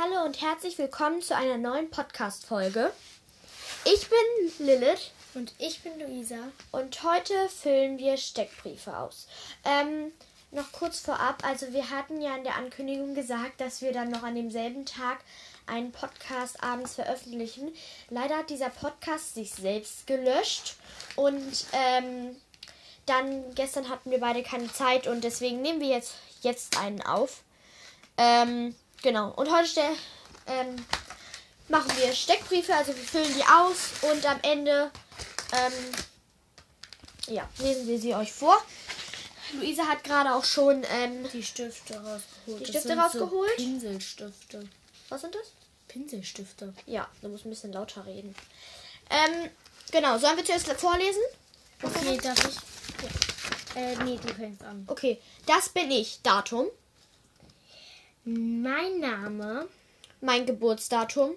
Hallo und herzlich willkommen zu einer neuen Podcast-Folge. Ich bin Lilith Und ich bin Luisa. und heute füllen wir Steckbriefe aus. Ähm, noch kurz vorab, also wir hatten ja in der Ankündigung gesagt, dass wir dann noch an demselben Tag einen Podcast abends veröffentlichen. Leider hat dieser Podcast sich selbst gelöscht und ähm, dann gestern hatten wir beide keine Zeit und deswegen nehmen wir jetzt, jetzt einen auf. Ähm, genau. Und heute stell, ähm, machen wir Steckbriefe, also wir füllen die aus und am Ende ähm, ja, lesen wir sie euch vor. Luisa hat gerade auch schon, ähm, Die Stifte rausgeholt. Die Stifte rausgeholt? So Pinselstifte. was sind das? Pinselstifte. Ja, du musst ein bisschen lauter reden. Ähm, genau, sollen wir zuerst vorlesen? Okay, darf ich? Ja. Äh, nee, du fängst an. Okay, das bin ich. Datum, Mein Name, mein Geburtsdatum.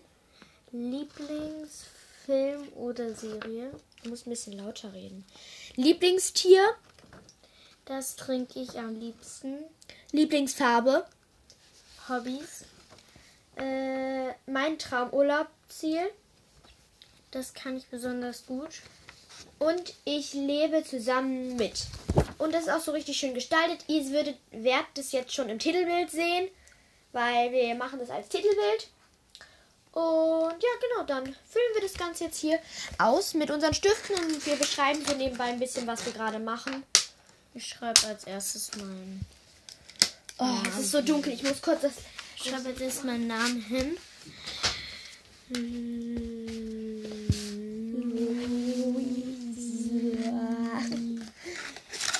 Lieblingsfilm oder Serie. Du musst ein bisschen lauter reden. Lieblingstier, Das trinke ich am liebsten. Lieblingsfarbe, Hobbys. äh, mein Traumurlaubsziel Das kann ich besonders gut. und ich lebe zusammen mit. Und das ist auch so richtig schön gestaltet. Ihr werdet das jetzt schon im Titelbild sehen, weil wir machen das als Titelbild. Und ja, genau, dann füllen wir das Ganze jetzt hier aus mit unseren Stiften und wir beschreiben so nebenbei ein bisschen, was wir gerade machen. Ich schreibe als erstes meinen. Oh, es ist so dunkel, ich muss kurz das. Ich schreibe als erstes meinen Namen hin.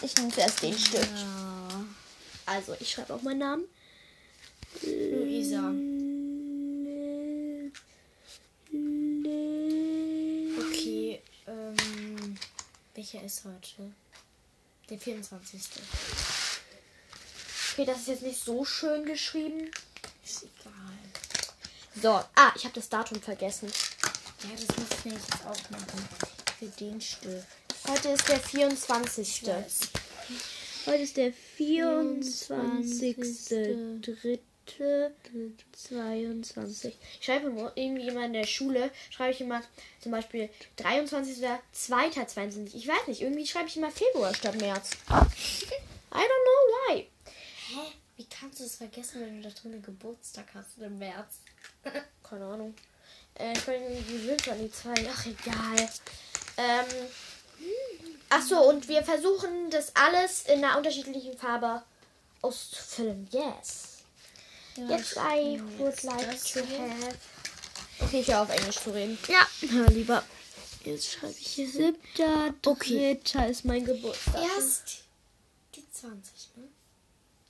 Ich nehme zuerst den Stift. Also, ich schreibe auch meinen Namen. Luisa. Okay, ähm, welcher ist heute? Der 24. Okay, das ist jetzt nicht so schön geschrieben. Ist egal. So, ah, ich habe das Datum vergessen. Ja, das muss ich jetzt auch machen. Für den Stift. Heute ist der 24. Weiß. Heute ist der 24.. 24.3.22. Ich schreibe immer irgendwie immer in der Schule, schreibe ich immer zum Beispiel 23. oder 2.22. Ich weiß nicht, irgendwie schreibe ich immer Februar statt März. I don't know why. Hä? Wie kannst du es vergessen, wenn du da drin Geburtstag hast im März? Keine Ahnung. Äh, ich bin irgendwie gewöhnt an die zwei. Ach, egal. Ähm. Ach so, und wir versuchen das alles in einer unterschiedlichen Farbe auszufüllen. Yes. Jetzt I would like to have. Okay, ich höre auf Englisch zu reden. Ja, hör lieber. Jetzt schreibe ich hier. Siebter, Okay. dritter ist mein Geburtstag. Erst die 20, ne?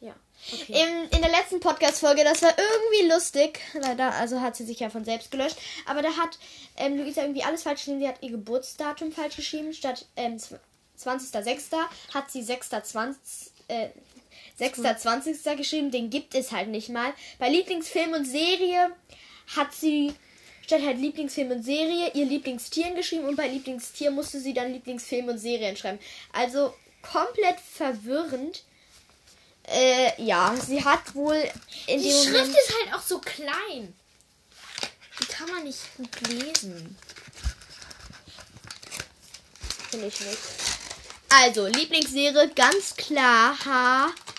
Ja. Okay. In, in der letzten Podcast-Folge, das war irgendwie lustig. Leider, also hat sie sich ja von selbst gelöscht. Aber da hat ähm, Luisa irgendwie alles falsch geschrieben. Sie hat ihr Geburtsdatum falsch geschrieben. Statt ähm, zw- 20.06. hat sie 6.20. Äh, 6.20. geschrieben. Den gibt es halt nicht mal. Bei Lieblingsfilm und Serie hat sie statt halt Lieblingsfilm und Serie ihr Lieblingstieren geschrieben. Und bei Lieblingstier musste sie dann Lieblingsfilm und Serien schreiben. Also komplett verwirrend. Äh, ja, sie hat wohl in Die Schrift Moment. ist halt auch so klein. Die kann man nicht gut lesen. Finde ich nicht. Also, Lieblingsserie ganz klar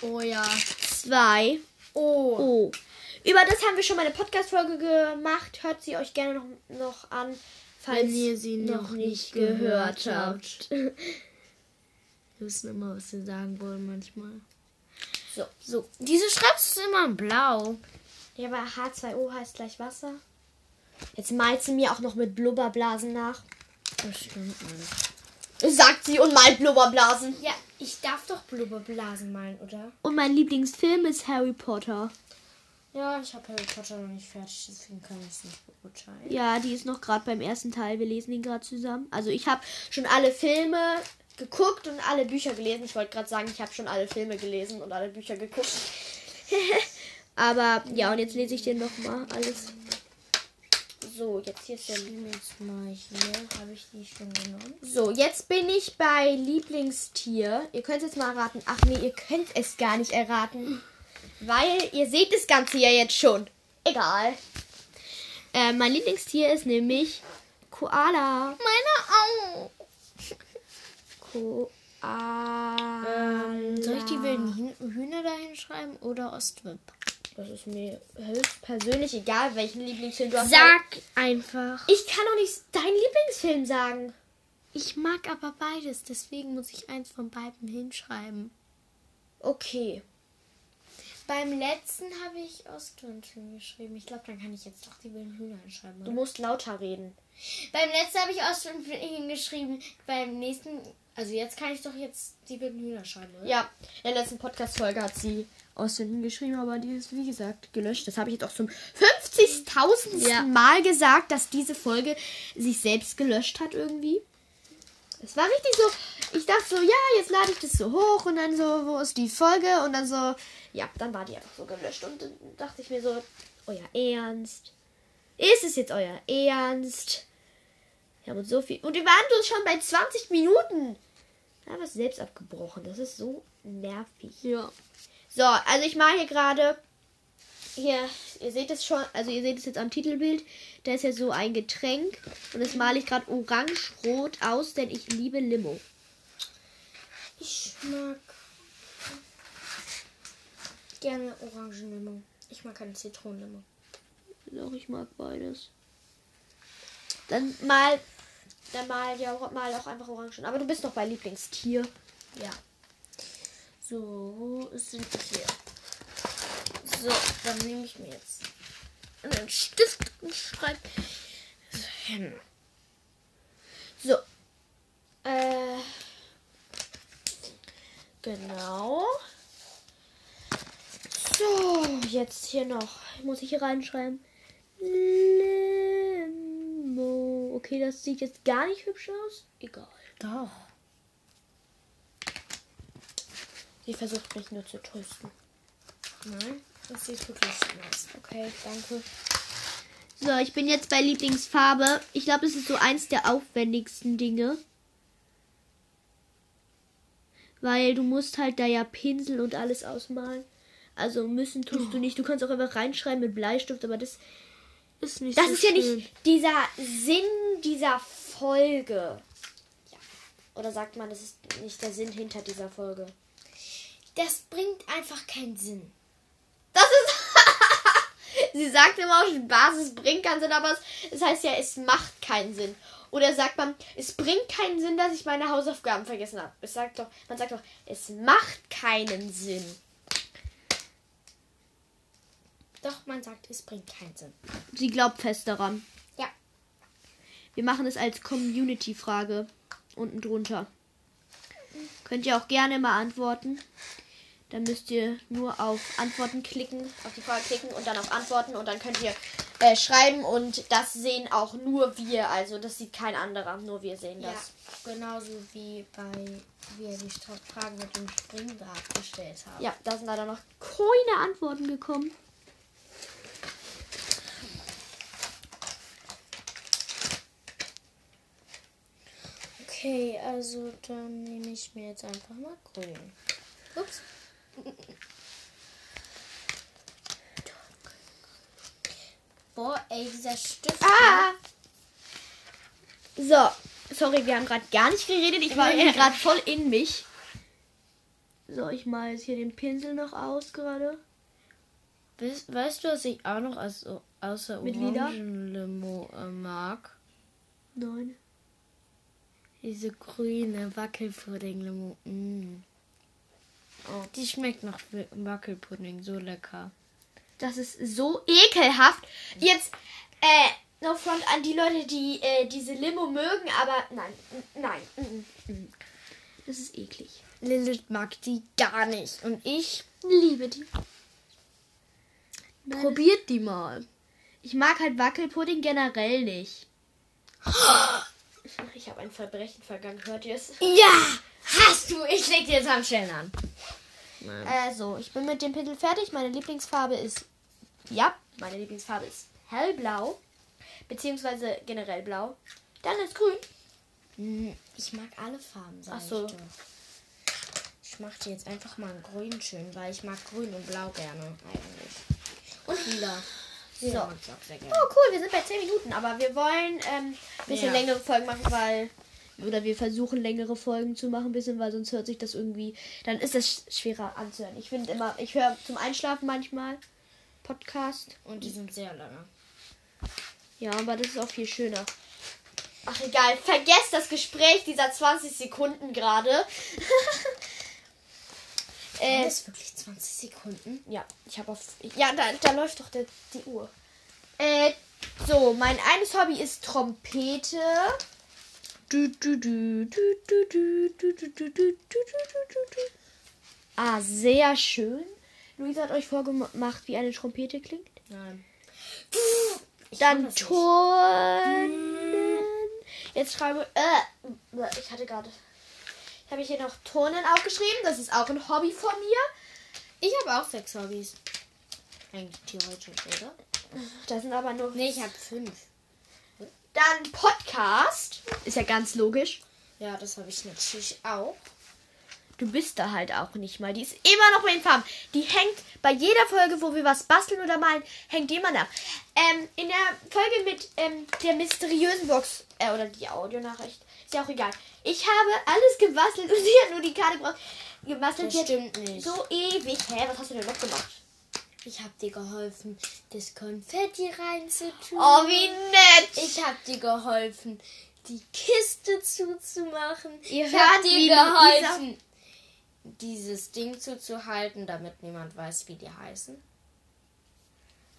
Oh ja. H2O. Oh. Über das haben wir schon mal eine Podcast-Folge gemacht. Hört sie euch gerne noch, noch an, falls Wenn ihr sie noch nicht gehört habt. Wir wissen immer, was sie sagen wollen manchmal. So. So, diese Schrift ist immer in blau. Ja, aber H2O heißt gleich Wasser. Jetzt malt sie mir auch noch mit Blubberblasen nach. Das stimmt nicht. Sagt sie und malt Blubberblasen. Ja, ich darf doch Blubberblasen malen, oder? Und mein Lieblingsfilm ist Harry Potter. Ja, ich habe Harry Potter noch nicht fertig, deswegen kann ich es nicht beurteilen. Ja, die ist noch gerade beim ersten Teil. Wir lesen ihn gerade zusammen. Also ich habe schon alle Filme geguckt und alle Bücher gelesen. Ich wollte gerade sagen, ich habe schon alle Filme gelesen und alle Bücher geguckt. Aber ja, und jetzt lese ich dir nochmal alles. So, jetzt hier ist der. Mal hier, habe ich die schon genommen. So, jetzt bin ich bei Lieblingstier. Ihr könnt es jetzt mal erraten. Ach nee, ihr könnt es gar nicht erraten. Weil ihr seht das Ganze ja jetzt schon. Egal. Äh, mein Lieblingstier ist nämlich Koala. Meine auch. Koala. Ähm, soll ich die wilden Hühn- Hühner da hinschreiben oder Ostwip? Das ist mir persönlich egal, welchen Lieblingsfilm du hast. Sag einfach. Ich kann doch nicht deinen Lieblingsfilm sagen. Ich mag aber beides, deswegen muss ich eins von beiden hinschreiben. Okay. Beim letzten habe ich Ostwind hingeschrieben. Ich glaube, dann kann ich jetzt doch die wilden Hühner hinschreiben. Du musst lauter reden. Beim letzten habe ich Ostwind hingeschrieben. Beim nächsten, also jetzt kann ich doch jetzt die wilden Hühner schreiben, oder? Ja, in der letzten Podcast-Folge hat sie Ausfinden geschrieben, aber die ist, wie gesagt, gelöscht. Das habe ich jetzt auch zum 50.000. Ja. Mal gesagt, dass diese Folge sich selbst gelöscht hat irgendwie. Es war richtig so, ich dachte so, ja, jetzt lade ich das so hoch und dann so, wo ist die Folge? Und dann so, ja, dann war die einfach so gelöscht. Und dann dachte ich mir so, euer Ernst? Ist es jetzt euer Ernst? Wir haben uns so viel. Und wir waren so schon bei 20 Minuten. Da haben wir es selbst abgebrochen. Das ist so nervig. Ja. So, also ich mache hier gerade. Hier, ihr seht es schon, also ihr seht es jetzt am Titelbild. Da ist ja so ein Getränk. Und das male ich gerade orange-rot aus, denn ich liebe Limo. Ich mag gerne Orangenlimo. Ich mag keine Zitronenlimo. Doch, ich mag beides. Dann mal. Dann mal, ja, mal auch einfach Orangen. Aber du bist doch bei Lieblingstier. Ja. So, sind wir hier? So, dann nehme ich mir jetzt einen Stift und schreibe hin. So. Äh. Genau. So, jetzt hier noch. Muss ich hier reinschreiben. Limo. Okay, das sieht jetzt gar nicht hübsch aus. Egal. Doch. Sie versucht mich nur zu trösten. Nein, das sieht wirklich schön aus. Okay, danke. So, ich bin jetzt bei Lieblingsfarbe. Ich glaube, das ist so eins der aufwendigsten Dinge. Weil du musst halt da ja Pinsel und alles ausmalen. Also müssen tust du nicht. Du kannst auch einfach reinschreiben mit Bleistift, aber das Ist nicht Das so ist ja nicht dieser Sinn dieser Folge. Ja. Oder sagt man, das ist nicht der Sinn hinter dieser Folge? Das bringt einfach keinen Sinn. Das ist. Sie sagt immer aus Spaß, es bringt keinen Sinn, aber es, es heißt ja, es macht keinen Sinn. Oder sagt man, es bringt keinen Sinn, dass ich meine Hausaufgaben vergessen habe. Es sagt doch, man sagt doch, es macht keinen Sinn. Doch, man sagt, es bringt keinen Sinn. sie glaubt fest daran. Ja. Wir machen es als Community-Frage unten drunter. Könnt ihr auch gerne mal antworten. Dann müsst ihr nur auf Antworten klicken. Auf die Frage klicken und dann auf Antworten und dann könnt ihr äh, schreiben und das sehen auch nur wir. Also das sieht kein anderer, nur wir sehen Ja, das. genauso wie bei wie er die Fragen mit dem Springrad gestellt hat. Ja, da sind leider noch Keine Antworten gekommen. Okay, also dann nehme ich mir jetzt einfach mal grün. Ups. Boah, ey, dieser Stift. Ah! So, sorry, wir haben gerade gar nicht geredet. Ich war irgendwie gerade voll in mich. So, ich mal jetzt hier den Pinsel noch aus gerade. Weißt, weißt du, was ich auch noch als, außer Mit? Orangenlimo äh, mag? Nein. Diese grüne Wackelpudding-Limo. Mm. Die schmeckt nach Wa- Wackelpudding, so lecker. Das ist so ekelhaft. Jetzt, äh, no front an die Leute, die äh, diese Limo mögen, aber nein, nein. Das ist eklig. Lilith mag die gar nicht. Und ich Liebe die. probiert die mal. Ich mag halt Wackelpudding generell nicht. Ich habe ein Verbrechen vergangen, hört ihr es? Ja! Hast du! Ich leg dir jetzt am Stellen an. Äh, so, ich bin mit dem Pinsel fertig. Meine Lieblingsfarbe ist, ja, meine Lieblingsfarbe ist hellblau, beziehungsweise generell blau. Dann ist grün. Mm, Ich mag alle Farben, sag Ach so. ich. Ich mach dir jetzt einfach mal ein Grün schön, weil ich mag Grün und Blau gerne eigentlich. Und Lila. Ja, So. gerne. Oh, cool, wir sind bei 10 Minuten, aber wir wollen ähm, ein bisschen Ja. längere Folgen machen, weil. Oder wir versuchen längere Folgen zu machen, ein bisschen, weil sonst hört sich das irgendwie. Dann ist das schwerer anzuhören. Ich finde immer, ich höre zum Einschlafen manchmal Podcast. Und die sind sehr lange. Ja, aber das ist auch viel schöner. Ach, egal, vergesst das Gespräch dieser 20 Sekunden gerade. äh, Das ist wirklich 20 Sekunden. ja, ich habe auf. Ja, da, da läuft doch der, die Uhr. Äh, so, mein eines Hobby ist Trompete. Ah, sehr schön. Luisa hat euch vorgemacht, wie eine Trompete klingt. Nein. Ich Dann. Turnen. Jetzt schreibe. Äh, ich hatte gerade. Ich habe hier noch Turnen aufgeschrieben. Das ist auch ein Hobby von mir. Ich habe auch sechs Hobbys. Eigentlich theoretisch, oder? Das sind aber nur. Nee, ich habe fünf. Dann Podcast. Ist ja ganz logisch. Ja, das habe ich natürlich auch. Du bist da halt auch nicht mal. Die ist immer noch bei den Farben. Die hängt bei jeder Folge, wo wir was basteln oder malen, hängt immer nach. Ähm, in der Folge mit ähm, der mysteriösen Box, äh, oder die Audionachricht, ist ja auch egal. Ich habe alles gebastelt und sie hat nur die Karte gebraucht. Gebastelt Das stimmt nicht. so ewig. Hä, was hast du denn noch gemacht? Ich habe dir geholfen, das Konfetti reinzutun. Oh, wie nett! Ich habe dir geholfen, die Kiste zuzumachen. Ihr ich habe wie dir geholfen, dieses Ding zuzuhalten, damit niemand weiß, wie die heißen.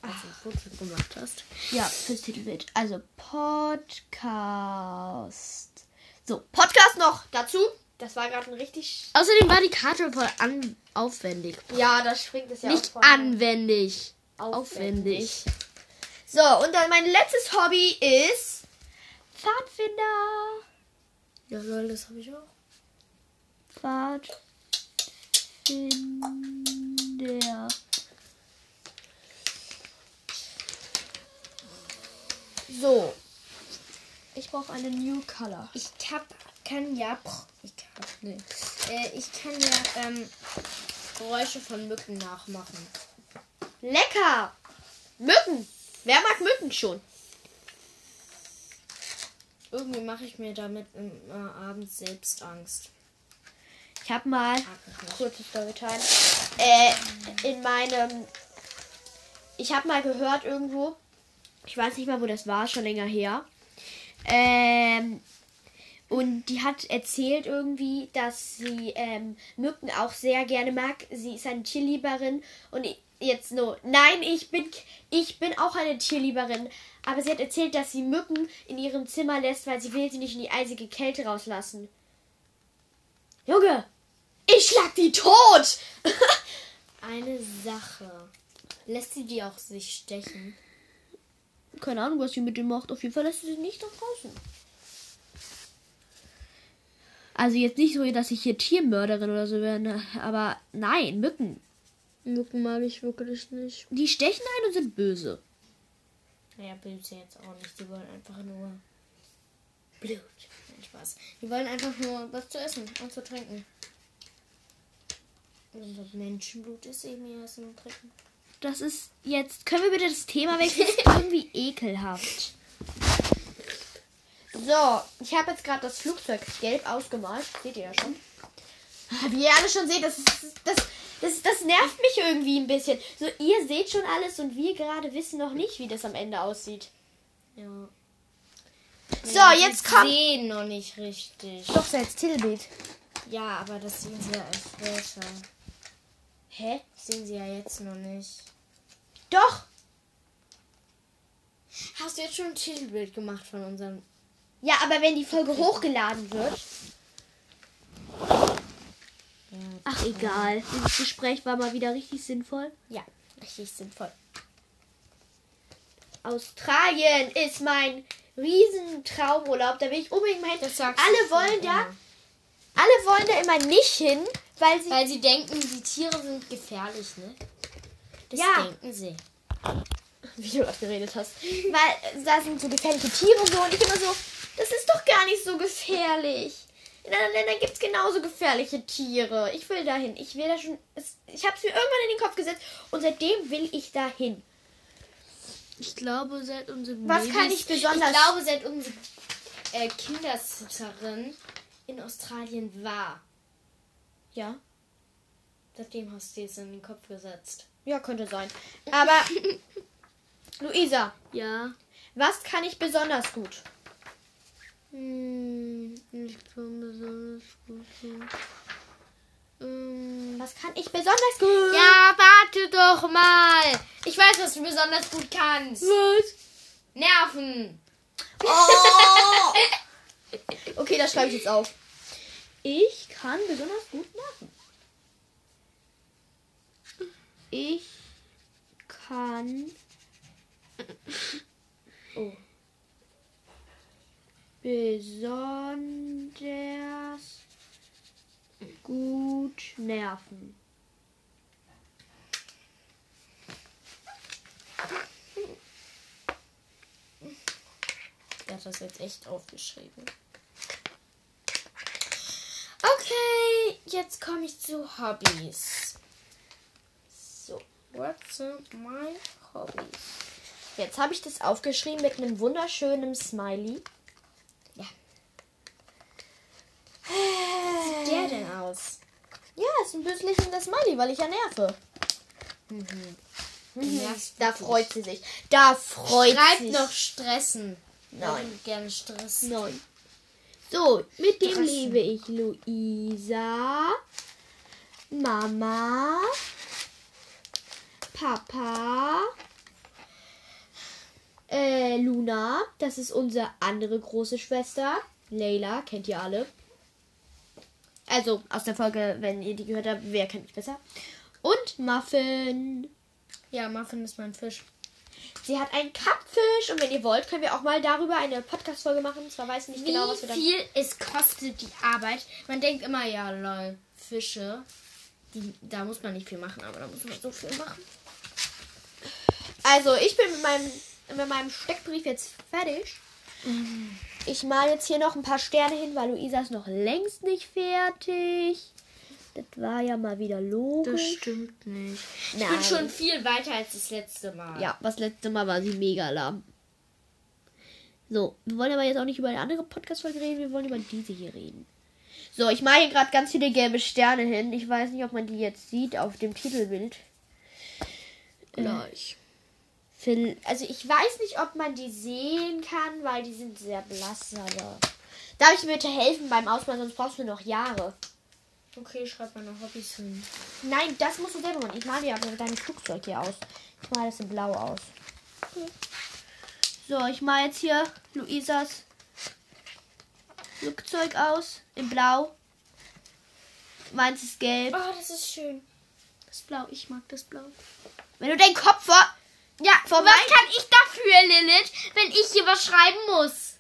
Also, wo du gemacht hast. Ja, fürs Titelbild. Also Podcast. So, Podcast noch. Dazu, das war gerade ein richtig. Außerdem war die Karte voll an aufwendig. Ja, da springt es ja Nicht anwendig. Aufwendig. So, und dann mein letztes Hobby ist Pfadfinder. Ja, lol, das habe ich auch. Pfadfinder. So, Ich brauche eine New Color. Ich hab, kann ja. Ich nee. äh, ich kann ja ähm, Geräusche von Mücken nachmachen. lecker. Mücken. Wer mag Mücken schon? Irgendwie mache ich mir damit immer abends selbst Angst. Ich habe mal. Kurzes Storytime. Äh, in meinem. Ich habe mal gehört irgendwo. ich weiß nicht mal, wo das war, schon länger her. Ähm, und die hat erzählt irgendwie, dass sie ähm, Mücken auch sehr gerne mag. Sie ist eine Tierlieberin und jetzt nur, nein, ich bin, ich bin auch eine Tierlieberin. Aber sie hat erzählt, dass sie Mücken in ihrem Zimmer lässt, weil sie will sie nicht in die eisige Kälte rauslassen. Junge, ich schlag die tot! Eine Sache. Lässt sie die auch sich stechen? Keine Ahnung, was sie mit dem macht. Auf jeden Fall lässt sie sie nicht nach draußen. Also jetzt nicht so, dass ich hier Tiermörderin oder so wäre, ne? aber nein, Mücken. Mücken mag ich wirklich nicht. Die stechen ein und sind böse. Naja, sie jetzt auch nicht. Die wollen einfach nur Blut. Nein, Spaß. Die wollen einfach nur was zu essen und zu trinken. Unser Menschenblut ist eben ihr Essen und Trinken. Das ist jetzt. Können wir bitte das Thema wechseln? Das ist irgendwie ekelhaft. So, ich habe jetzt gerade das Flugzeug gelb ausgemalt. Seht ihr ja schon. Wie ihr alle schon seht, das, das, das, das nervt mich irgendwie ein bisschen. So, ihr seht schon alles und wir gerade wissen noch nicht, wie das am Ende aussieht. Ja. So, jetzt kommt. sehen noch nicht richtig. Doch, so als Titelbild. Ja, aber das sehen sie ja erst später. Hä? Das sehen sie ja jetzt noch nicht. Doch! Hast du jetzt schon ein Titelbild gemacht von unserem. Ja, aber wenn die Folge hochgeladen wird. Ach, egal. Dieses Gespräch war mal wieder richtig sinnvoll. ja richtig sinnvoll. Australien ist mein riesen Traumurlaub. Da will ich unbedingt mal hin. Alle wollen da, immer. alle wollen da immer nicht hin, weil sie Weil sie denken, die Tiere sind gefährlich, ne? Das Ja. denken sie. wie du gerade geredet hast. Weil da sind so gefährliche Tiere und so und ich immer so, das ist doch gar nicht so gefährlich. In anderen Ländern gibt es genauso gefährliche Tiere. Ich will dahin. Ich will da schon. Ich habe es mir irgendwann in den Kopf gesetzt und seitdem will ich dahin. Ich glaube, seit unserem Was kann ich besonders- Ich glaube, seit unsere äh, Kindersitterin in Australien war. Ja. Seitdem hast du es in den Kopf gesetzt. Ja, könnte sein. Aber, Luisa, Ja. was kann ich besonders gut? Hm, ich kann besonders gut. sein. Ähm, Was kann ich besonders gut? Ja, warte doch mal. Ich weiß, was du besonders gut kannst. Was? Nerven. Oh! okay, das schreibe ich jetzt auf. Ich kann besonders gut nerven. Ich kann. Oh. Besonders gut nerven. Er hat das jetzt echt aufgeschrieben. Okay, jetzt komme ich zu Hobbys. So, what's my hobbies? Jetzt habe ich das aufgeschrieben mit einem wunderschönen Smiley. Ja. Wie sieht der denn aus? Ja, ist ein bisschen das Smiley, weil ich ja nerve. Nervst Da wirklich. freut sie sich. Da freut Schreibt sie noch stressen. Nein. Gerne Stress. Nein. So, mit dem Stressen. liebe ich Luisa, Mama, Papa, äh, Luna, das ist unsere andere große Schwester. Leila, kennt ihr alle. Also aus der Folge, wenn ihr die gehört habt, wer kennt mich besser? Und Muffin. Ja, Muffin ist mein Fisch. Sie hat einen Kappfisch und wenn ihr wollt, können wir auch mal darüber eine Podcast-Folge machen. Zwar weiß ich nicht Wie genau, was wir dann. viel es kostet die Arbeit? Man denkt immer, ja, lol, Fische. Die, da muss man nicht viel machen, aber da muss man so viel machen. Also, ich bin mit meinem, mit meinem Steckbrief jetzt fertig. Ich mal jetzt hier noch ein paar Sterne hin, weil Luisa ist noch längst nicht fertig. Das war ja mal wieder logisch. stimmt nicht. Ich Nein. bin schon viel weiter als das letzte Mal. Ja, das letzte Mal war sie mega lahm. So, wir wollen aber jetzt auch nicht über eine andere Podcast-Folge reden, wir wollen über diese hier reden. So, ich mache hier gerade ganz viele gelbe Sterne hin. Ich weiß nicht, ob man die jetzt sieht auf dem Titelbild. Gleich. Also ich weiß nicht, ob man die sehen kann, weil die sind sehr blass, aber. Darf ich dir bitte helfen beim Ausmalen, sonst brauchst du noch Jahre. Okay, schreib meine Hobbys hin. Nein, das musst du selber machen. Ich male ja dein Flugzeug hier aus. Ich male das in Blau aus. So, ich male jetzt hier Luisas Flugzeug aus in Blau. Meins ist gelb. Oh, das ist schön. Das Blau, ich mag das Blau. Wenn du den Kopf vor. Ja, Vor was kann ich dafür, Lilith, wenn ich hier was schreiben muss?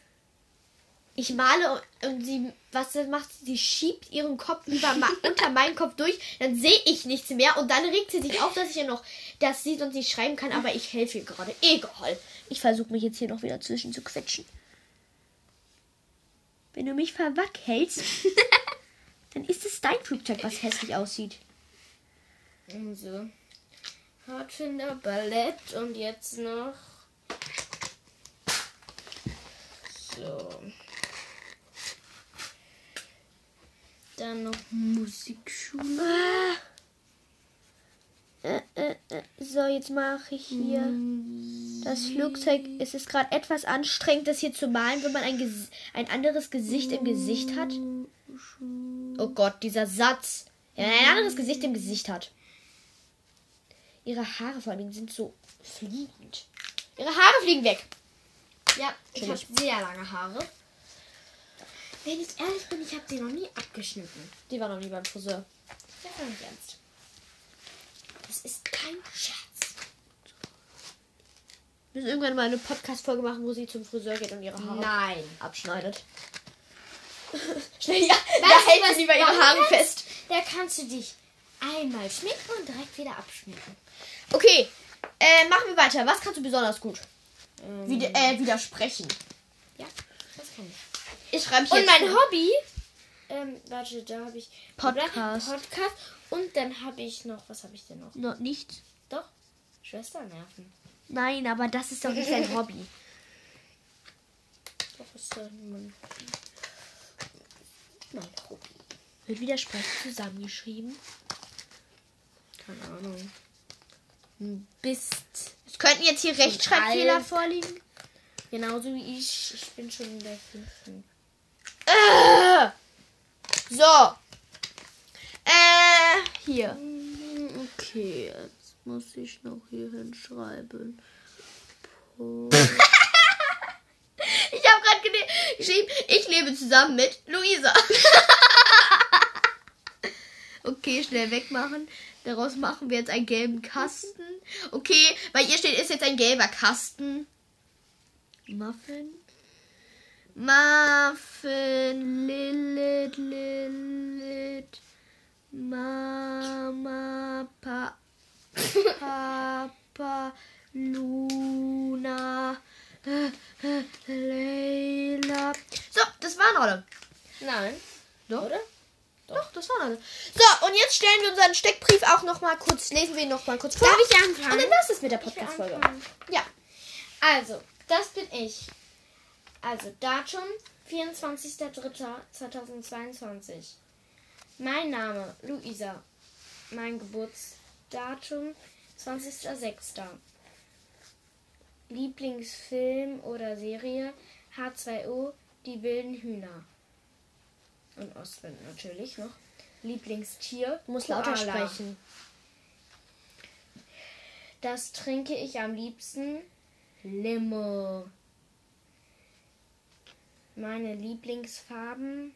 Ich male und, sie, was sie macht, sie schiebt ihren Kopf über unter meinen Kopf durch, dann sehe ich nichts mehr und dann regt sie sich auf, dass ich ja noch das sieht und sie schreiben kann, aber ich helfe ihr gerade. Egal. Ich versuche mich jetzt hier noch wieder zwischen zu quetschen. Wenn du mich verwackelst, dann ist es dein Flugzeug, was hässlich aussieht. Also, Pfadfinder, Ballett und jetzt noch. So. Dann noch Musikschule. Äh, äh, äh. So, jetzt mache ich hier das Flugzeug. Es ist gerade etwas anstrengend, das hier zu malen, wenn man ein, Ges ein anderes Gesicht im Gesicht hat. Oh Gott, dieser Satz. Wenn man ein anderes Gesicht im Gesicht hat. Ihre Haare vor allem sind so fliegend. Ihre Haare fliegen weg. Ja, ich habe sehr lange Haare. Wenn ich ehrlich bin, ich habe sie noch nie abgeschnitten. Die war noch nie beim Friseur. Das war nicht ernst. Das ist kein Scherz. Wir müssen irgendwann mal eine Podcast-Folge machen, wo sie zum Friseur geht und ihre Haare Nein. abschneidet. Schnell, ja, da hält was sie bei ihren Haaren kannst? fest. Da kannst du dich einmal schminken und direkt wieder abschminken. Okay, äh, machen wir weiter. Was kannst du besonders gut? Ähm, Wieder, äh, widersprechen. ja, das kann ich. Ich schreibe Und mein Hobby, ähm, warte, da habe ich Podcast. Podcast und dann habe ich noch, was habe ich denn noch? No, nichts. Doch, Schwesternerven. Nein, aber das ist doch nicht sein Hobby. Doch, ist doch mein, mein Hobby. Wird wieder Sprech zusammengeschrieben. Keine Ahnung. Bist Es könnten jetzt hier Rechtschreibfehler vorliegen. genauso wie ich. Ich bin schon in der fünften. Äh, so. Äh, hier. Okay, jetzt muss ich noch hier hinschreiben. Ich habe gerade geschrieben, ich lebe zusammen mit Luisa. okay, schnell wegmachen. Daraus machen wir jetzt einen gelben Kasten. Okay, bei ihr steht, ist jetzt ein gelber Kasten. Muffin. Muffin, Lilith, Lilith, Mama, pa, Papa, Luna, Leila. So, das waren alle. Nein. Doch. Oder? Doch, das waren alle. So, und jetzt stellen wir unseren Steckbrief auch noch mal kurz, lesen wir ihn noch mal kurz vor. Darf ich anfangen? Und dann war es mit der Podcast-Folge. Ja. Also, das bin ich. Also, Datum 24.03.2022. Mein Name Luisa. Mein Geburtsdatum 20.06. Lieblingsfilm oder Serie H2O, die wilden Hühner. Und Ostwind natürlich noch. Lieblingstier. Du musst lauter sprechen. Das trinke ich am liebsten. Limo. Meine Lieblingsfarben.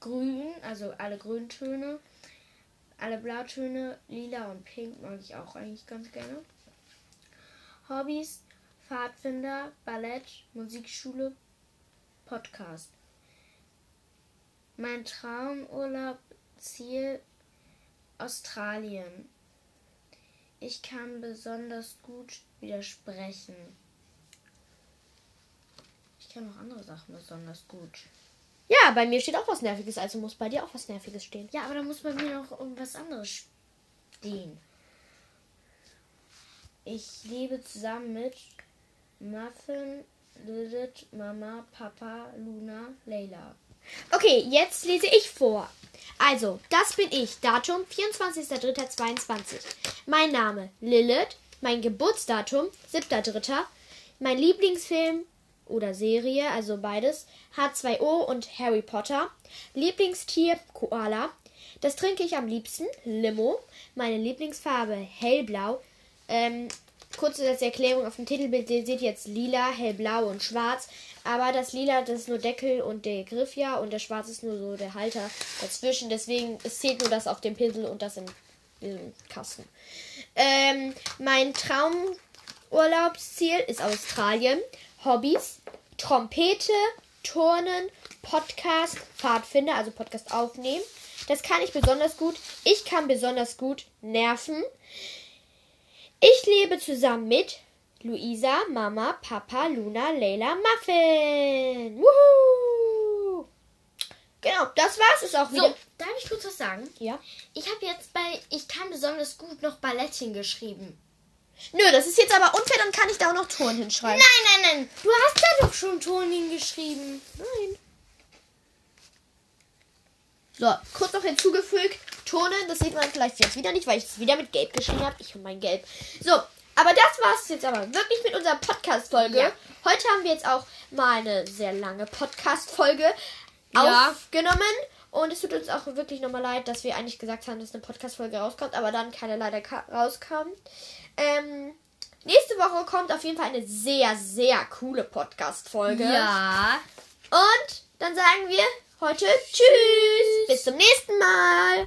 Grün, also alle Grüntöne. Alle Blautöne, lila und pink mag ich auch eigentlich ganz gerne. Hobbys, Pfadfinder, Ballett, Musikschule, Podcast. Mein Traumurlaub, Ziel, Australien. Ich kann besonders gut widersprechen. Ich kann auch andere Sachen besonders gut. Ja, bei mir steht auch was Nerviges, also muss bei dir auch was Nerviges stehen. Ja, aber da muss bei mir noch irgendwas anderes stehen. Ich lebe zusammen mit Muffin, Lilith, Mama, Papa, Luna, Leila. Okay, jetzt lese ich vor. Also, das bin ich. Datum 24.03.22. Mein Name Lilith. Mein Geburtsdatum 7.03. Mein Lieblingsfilm oder Serie, also beides, H2O und Harry Potter. Lieblingstier Koala. Das trinke ich am liebsten Limo. Meine Lieblingsfarbe hellblau. Ähm, kurze als Erklärung auf dem Titelbild ihr seht jetzt lila, hellblau und schwarz. Aber das lila, das ist nur Deckel und der Griff ja und der schwarz ist nur so der Halter dazwischen. Deswegen es zählt nur das auf dem Pinsel und das in diesem Kasten. Ähm, mein Traumurlaubsziel ist Australien. Hobbys: Trompete, Turnen, Podcast, Pfadfinder, also Podcast aufnehmen. Das kann ich besonders gut. Ich kann besonders gut nerven. Ich lebe zusammen mit Luisa, Mama, Papa, Luna, Leila, Muffin. Wuhu! Genau, das war's. Ist auch wieder. So, darf ich kurz was sagen? Ja. Ich habe jetzt bei Ich kann besonders gut noch Ballett hingeschrieben. Nö, das ist jetzt aber unfair, dann kann ich da auch noch Ton hinschreiben. Nein, nein, nein. Du hast da doch schon Ton hingeschrieben. Nein. So, kurz noch hinzugefügt. Tonen, das sieht man vielleicht jetzt wieder nicht, weil ich es wieder mit Gelb geschrieben habe. Ich und mein Gelb. So, aber das war es jetzt aber wirklich mit unserer Podcast-Folge. Ja. Heute haben wir jetzt auch mal eine sehr lange Podcast-Folge Ja. aufgenommen. Und es tut uns auch wirklich nochmal leid, dass wir eigentlich gesagt haben, dass eine Podcast-Folge rauskommt, aber dann keine leider ka- rauskam. Ähm, nächste Woche kommt auf jeden Fall eine sehr, sehr coole Podcast-Folge. Ja. Und dann sagen wir heute Tschüss. Bis zum nächsten Mal.